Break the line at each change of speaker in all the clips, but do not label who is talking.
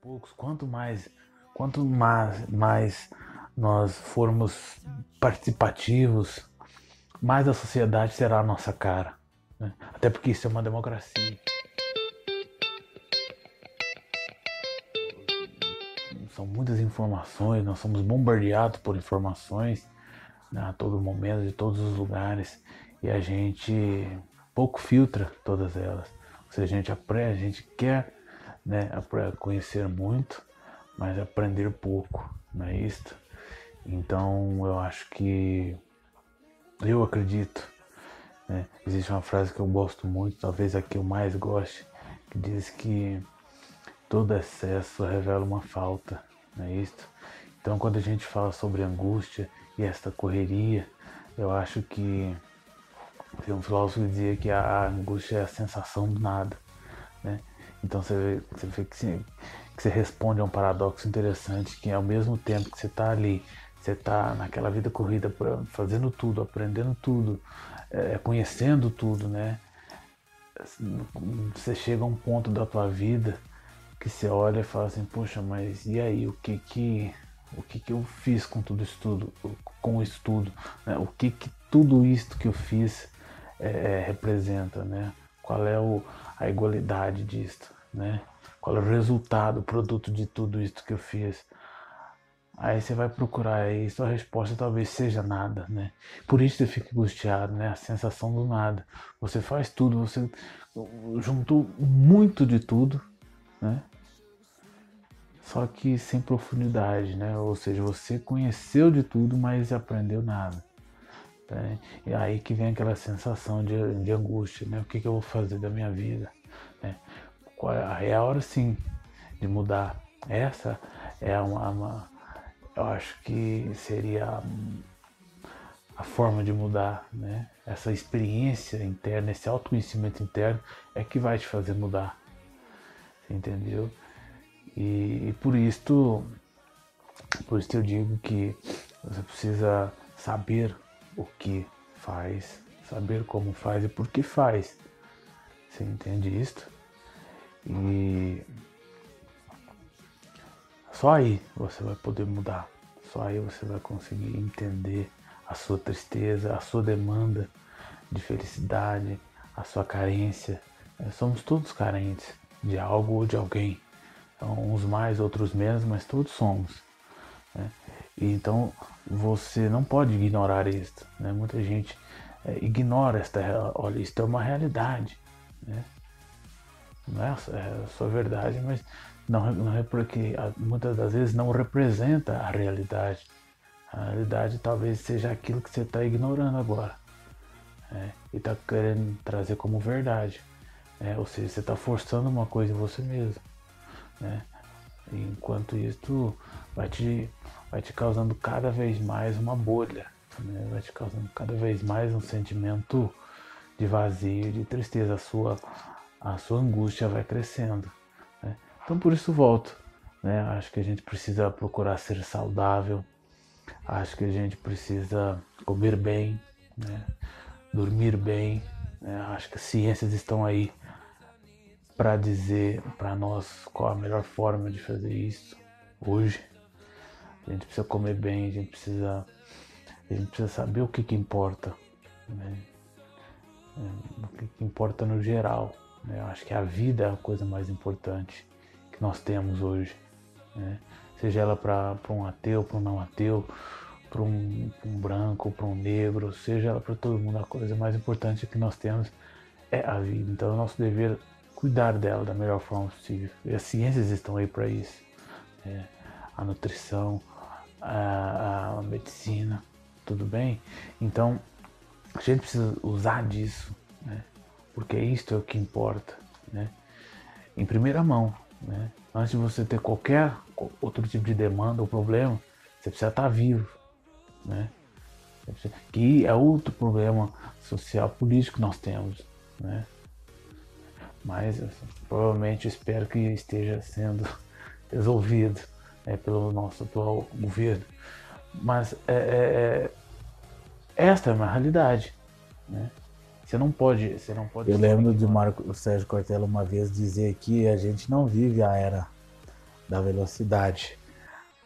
poucos, quanto mais, quanto mais, mais nós formos participativos, mais a sociedade será a nossa cara. Né? Até porque isso é uma democracia. São muitas informações, nós somos bombardeados por informações né, a todo momento, de todos os lugares, e a gente pouco filtra todas elas. Ou seja, a gente aprende, a gente quer né, conhecer muito, mas aprender pouco, não é isso? Então eu acho que eu acredito. Né? Existe uma frase que eu gosto muito, talvez a que eu mais goste, que diz que todo excesso revela uma falta, não é isso? Então quando a gente fala sobre angústia e esta correria, eu acho que tem um filósofo que dizia que a angústia é a sensação do nada. Né? Então você vê, você vê que, que, você, responde a um paradoxo interessante, que ao mesmo tempo que você está ali, você está naquela vida corrida, fazendo tudo, aprendendo tudo, é, conhecendo tudo, né? Você chega a um ponto da tua vida que você olha e fala assim, poxa, mas e aí, o que que o que que eu fiz com tudo isso tudo, com o estudo, né? o que que tudo isto que eu fiz é, representa, né? Qual é o, a igualdade disto, né? Qual é o resultado, o produto de tudo isso que eu fiz? Aí você vai procurar e sua resposta talvez seja nada, né? Por isso você fica angustiado, né? A sensação do nada. Você faz tudo, você juntou muito de tudo, né? Só que sem profundidade, né? Ou seja, você conheceu de tudo, mas aprendeu nada. Né? E aí que vem aquela sensação de, de angústia, né? O que, que, eu vou fazer da minha vida? Né? É, é a hora sim de mudar. Essa é uma, uma eu acho que seria a forma de mudar, né? Essa experiência interna, esse autoconhecimento interno é que vai te fazer mudar. Entendeu? E, e por isso, por isso eu digo que você precisa saber o que faz, saber como faz e por que faz. Você entende isto? E só aí você vai poder mudar. Só aí você vai conseguir entender a sua tristeza, a sua demanda de felicidade, a sua carência. É, somos todos carentes de algo ou de alguém. Então, uns mais, outros menos, mas todos somos. Né? Então você não pode ignorar isso. Né? Muita gente é, ignora esta, olha, isso é uma realidade. Né? Não é, é só verdade, mas não, não é porque muitas das vezes não representa a realidade. A realidade talvez seja aquilo que você está ignorando agora. Né? E está querendo trazer como verdade. Né? Ou seja, você está forçando uma coisa em você mesmo. Né? Enquanto isso vai te vai te causando cada vez mais uma bolha, né? vai te causando cada vez mais um sentimento de vazio, de tristeza. A sua, a sua angústia vai crescendo. Né? Então por isso volto. Né? Acho que a gente precisa procurar ser saudável. Acho que a gente precisa comer bem, né? dormir bem. Né? Acho que as ciências estão aí para dizer para nós qual a melhor forma de fazer isso hoje. A gente precisa comer bem, a gente precisa, a gente precisa saber o que, que importa. Né? É, o que, que, importa no geral. Né? Eu acho que a vida é a coisa mais importante que nós temos hoje. Né? Seja ela para um ateu, para um não ateu, para um, um, branco, para um negro, seja ela para todo mundo, a coisa mais importante que nós temos é a vida. Então é nosso dever cuidar dela da melhor forma possível. E as ciências estão aí para isso. Né? A nutrição, a, a medicina, tudo bem? Então, a gente precisa usar disso, né? porque isto é o que importa, né? em primeira mão. Né? Antes de você ter qualquer outro tipo de demanda ou problema, você precisa estar vivo. Né? Que é outro problema social, político que nós temos. Né? Mas assim, provavelmente espero que esteja sendo resolvido é, pelo nosso atual governo. Mas é, é, é, esta é uma realidade. Né? Você não pode. Você não pode
Eu lembro de Marco Sérgio Cortella uma vez dizer que a gente não vive a era
da velocidade.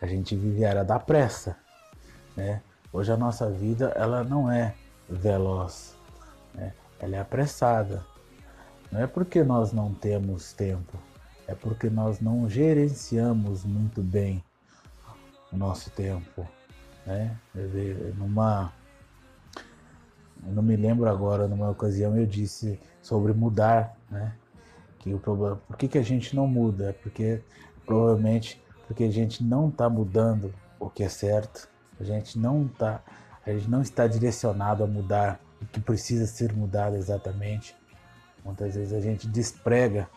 A gente vive a era da pressa, né? Hoje a nossa vida ela não é veloz, né? ela é apressada. Não é porque nós não temos tempo, é porque nós não gerenciamos muito bem o nosso tempo, né? Numa eu não me lembro agora, numa ocasião eu disse sobre mudar, né? Que o problema, por que, que a gente não muda? É porque provavelmente porque a gente não está mudando o que é certo, a gente não tá, a gente não está direcionado a mudar o que precisa ser mudado exatamente. Muitas vezes a gente desprega,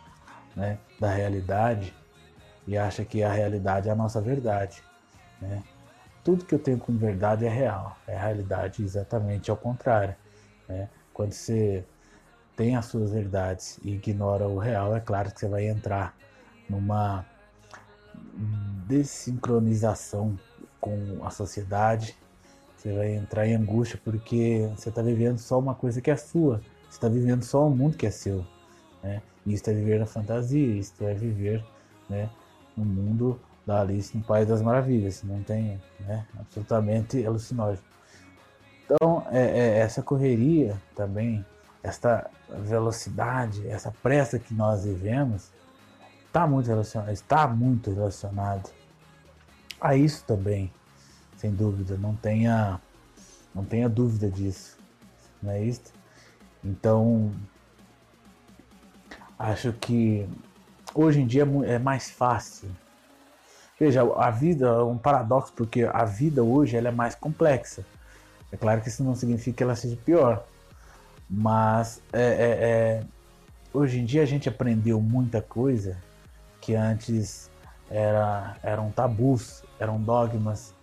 né, da realidade e acha que a realidade é a nossa verdade, né? Tudo que eu tenho como verdade é real, é realidade exatamente ao contrário, né? Quando você tem as suas verdades e ignora o real, é claro que você vai entrar numa desincronização com a sociedade. Você vai entrar em angústia porque você está vivendo só uma coisa que é sua. Você está vivendo só um mundo que é seu. Né? Isso é viver na fantasia, isso é viver né, no mundo da Alice no País das Maravilhas. Não tem né, absolutamente alucinógeno. Então, é, é, essa correria também, essa velocidade, essa pressa que nós vivemos, está muito relacionado, está muito relacionado a isso também, sem dúvida, não tenha, não tenha dúvida disso, não é isso? Então, acho que hoje em dia é, é mais fácil. Veja, a vida é um paradoxo porque a vida hoje ela é mais complexa. É claro que isso não significa que ela seja pior, mas é, é, é, hoje em dia a gente aprendeu muita coisa que antes era, eram tabus, eram dogmas.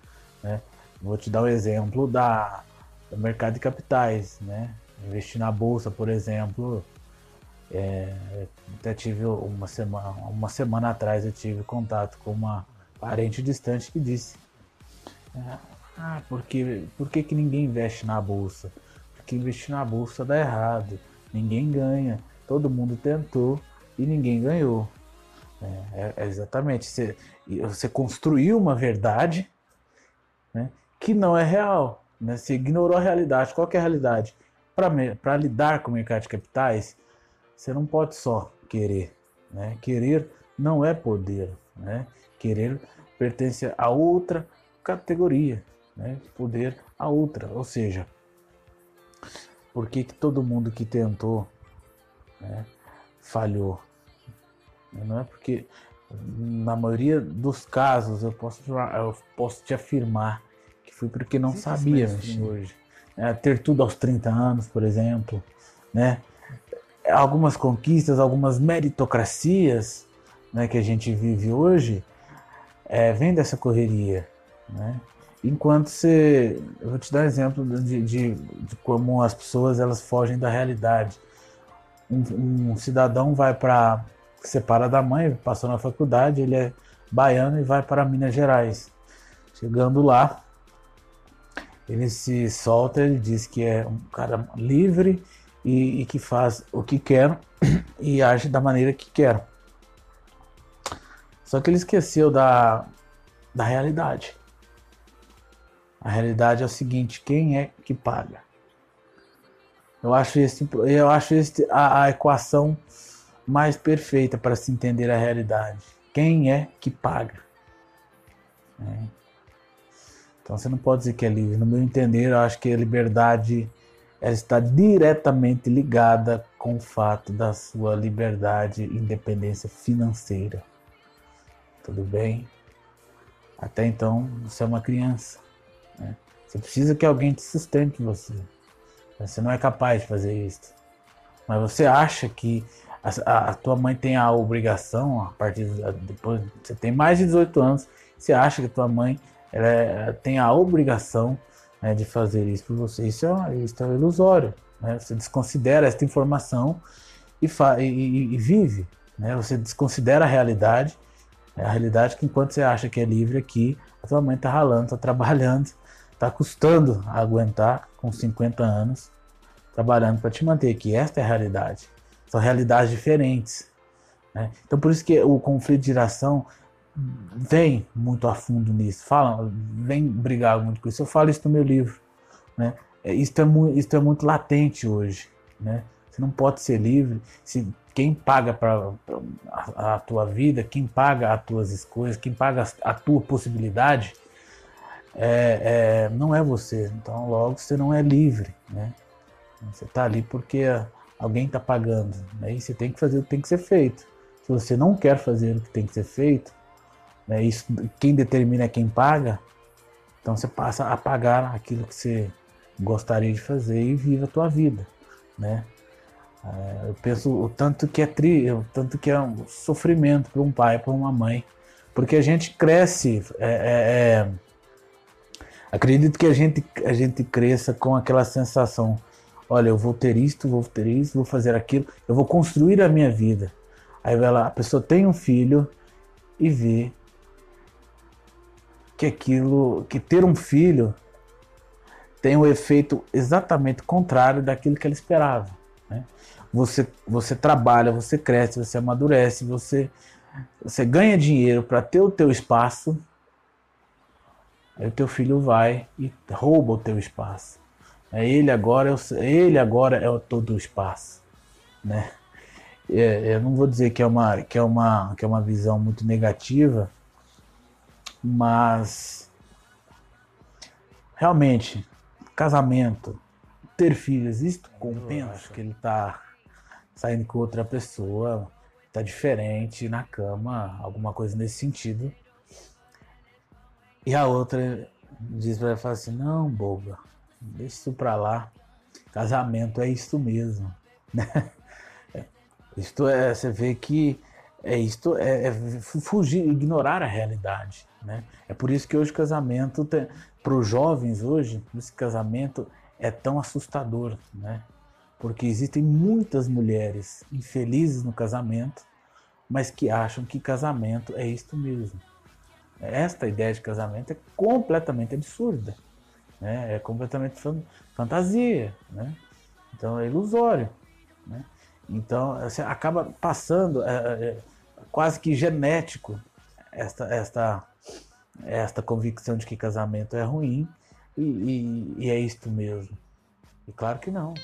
Né? Vou te dar o um exemplo da, do mercado de capitais. Né? Investir na bolsa, por exemplo. É, até tive uma semana, uma semana atrás eu tive contato com uma parente distante que disse é, ah, porque, por que, que ninguém investe na bolsa? Porque investir na bolsa dá errado, ninguém ganha, todo mundo tentou e ninguém ganhou. É, é exatamente. Você, você construiu uma verdade né, que não é real. Né? Você ignorou a realidade. Qual é a realidade? Para lidar com o mercado de capitais, você não pode só querer. Né? Querer não é poder. Né? Querer pertence a outra categoria. Né? Poder a outra. Ou seja, por que, que todo mundo que tentou né, falhou? Não é porque, na maioria dos casos, eu posso, eu posso te afirmar que foi porque não Sim, sabia mexer hoje. É, ter tudo aos 30 anos, por exemplo, né? Algumas conquistas, algumas meritocracias né, que a gente vive hoje, é, vem dessa correria, né? Enquanto você, eu vou te dar um exemplo de, de, de como as pessoas elas fogem da realidade. Um, um cidadão vai para separa da mãe, passou na faculdade, ele é baiano e vai para Minas Gerais. Chegando lá, ele se solta, ele diz que é um cara livre e, e que faz o que quer e age da maneira que quer. Só que ele esqueceu da, da realidade. A realidade é o seguinte: quem é que paga? Eu acho, esse, eu acho esse, a, a equação mais perfeita para se entender a realidade. Quem é que paga? É. Então você não pode dizer que é livre. No meu entender, eu acho que a liberdade ela está diretamente ligada com o fato da sua liberdade e independência financeira. Tudo bem? Até então, você é uma criança. Né? Você precisa que alguém te sustente você. Você não é capaz de fazer isso. Mas você acha que a, a, tua mãe tem a obrigação, a partir de, depois você tem mais de 18 anos, você acha que a tua mãe ela, tem a obrigação né, de fazer isso por você. Isso é, isso é ilusório. Né? Você desconsidera essa informação e, e, e, vive. Né? Você desconsidera a realidade, é a realidade que enquanto você acha que é livre aqui, a tua mãe está ralando, está trabalhando, está custando a aguentar com 50 anos, trabalhando para te manter aqui. Esta é a realidade. São realidades diferentes. Né? Então, por isso que o conflito de geração vem muito a fundo nisso, fala, vem brigar muito com isso. Eu falo isso no meu livro, né? Isso é isso é muito latente hoje, né? Você não pode ser livre se quem paga para a, a, tua vida, quem paga as tuas escolhas, quem paga a tua possibilidade, é, é, não é você. Então, logo, você não é livre, né? Você está ali porque alguém está pagando. Né? E você tem que fazer o que tem que ser feito. Se você não quer fazer o que tem que ser feito, né? Isso, quem determina é quem paga. Então você passa a pagar aquilo que você gostaria de fazer e vive a tua vida, né? É, eu penso o tanto que é tri, o tanto que é um sofrimento para um pai, para uma mãe, porque a gente cresce, é, é, é, acredito que a gente a gente cresça com aquela sensação, olha, eu vou ter isto, vou ter isso, vou fazer aquilo, eu vou construir a minha vida. Aí vai lá, a pessoa tem um filho e vê que aquilo, que ter um filho tem o um efeito exatamente contrário daquilo que ela esperava. Né? Você, você trabalha, você cresce, você amadurece, você, você ganha dinheiro para ter o teu espaço, aí o teu filho vai e rouba o teu espaço. É ele agora é ele agora é o todo o espaço, né? É, eu não vou dizer que é uma que é uma que é uma visão muito negativa, mas realmente, casamento, ter filhos, isto compensa que ele está saindo com outra pessoa, tá diferente na cama, alguma coisa nesse sentido. E a outra diz para ela fala assim: "Não, boba, deixa isso para lá. Casamento é isso mesmo", né? Isto é, você vê que é isto é, é fugir, ignorar a realidade. Né? É por isso que hoje o casamento, para os jovens hoje, esse casamento é tão assustador, né? porque existem muitas mulheres infelizes no casamento, mas que acham que casamento é isto mesmo. Esta ideia de casamento é completamente absurda, né? é completamente fantasia, né? então é ilusório. Né? Então você acaba passando, é, é, quase que genético, esta, esta esta convicção de que casamento é ruim e, e, e é isto mesmo. E claro que não.